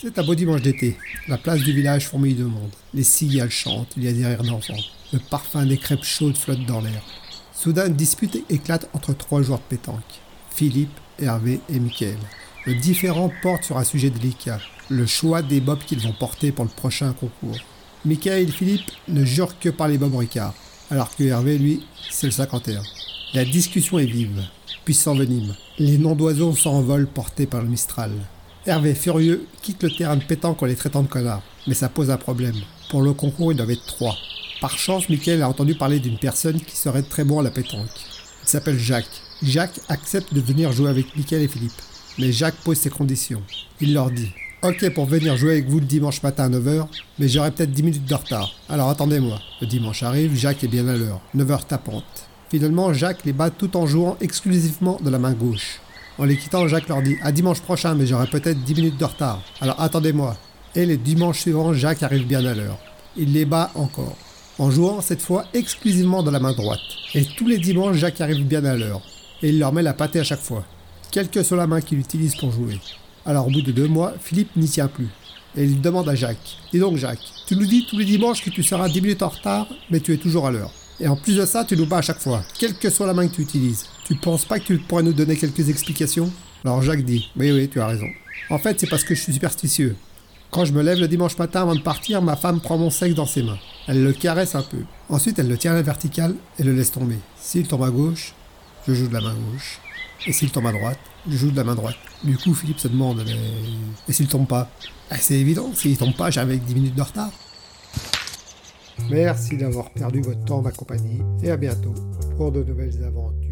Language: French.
C'est un beau dimanche d'été. La place du village fourmille de monde. Les cigales chantent, il y a des rires d'enfants. Le parfum des crêpes chaudes flotte dans l'air. Soudain, une dispute éclate entre trois joueurs de pétanque. Philippe, Hervé et Mickaël. Le différent porte sur un sujet délicat, le choix des bobs qu'ils vont porter pour le prochain concours. Michael et Philippe ne jurent que par les bobs Ricard, alors que Hervé, lui, c'est le 51. La discussion est vive, puis s'envenime. Les noms d'oiseaux s'envolent portés par le Mistral. Hervé, furieux, quitte le terrain de pétanque en les traitant de connards. Mais ça pose un problème. Pour le concours, il doivent être trois. Par chance, Michael a entendu parler d'une personne qui serait très bon à la pétanque. Il s'appelle Jacques. Jacques accepte de venir jouer avec Michael et Philippe. Mais Jacques pose ses conditions. Il leur dit Ok pour venir jouer avec vous le dimanche matin à 9h, mais j'aurai peut-être 10 minutes de retard. Alors attendez-moi. Le dimanche arrive, Jacques est bien à l'heure. 9h tapante. Finalement, Jacques les bat tout en jouant exclusivement de la main gauche. En les quittant, Jacques leur dit À dimanche prochain, mais j'aurai peut-être 10 minutes de retard. Alors attendez-moi. Et les dimanches suivants, Jacques arrive bien à l'heure. Il les bat encore. En jouant cette fois exclusivement de la main droite. Et tous les dimanches, Jacques arrive bien à l'heure. Et il leur met la pâtée à chaque fois. Quelle que soit la main qu'il utilise pour jouer. Alors au bout de deux mois, Philippe n'y tient plus. Et il demande à Jacques. Dis donc Jacques, tu nous dis tous les dimanches que tu seras 10 minutes en retard, mais tu es toujours à l'heure. Et en plus de ça, tu nous bats à chaque fois, quelle que soit la main que tu utilises. Tu penses pas que tu pourrais nous donner quelques explications? Alors Jacques dit, oui oui, tu as raison. En fait, c'est parce que je suis superstitieux. Quand je me lève le dimanche matin avant de partir, ma femme prend mon sexe dans ses mains. Elle le caresse un peu. Ensuite, elle le tient à la verticale et le laisse tomber. S'il tombe à gauche, je joue de la main gauche. Et s'il tombe à droite, je joue de la main droite. Du coup, Philippe se demande, mais... Et s'il tombe pas? Ah, C'est évident, s'il tombe pas, j'ai avec 10 minutes de retard. Merci d'avoir perdu votre temps, ma compagnie, et à bientôt pour de nouvelles aventures.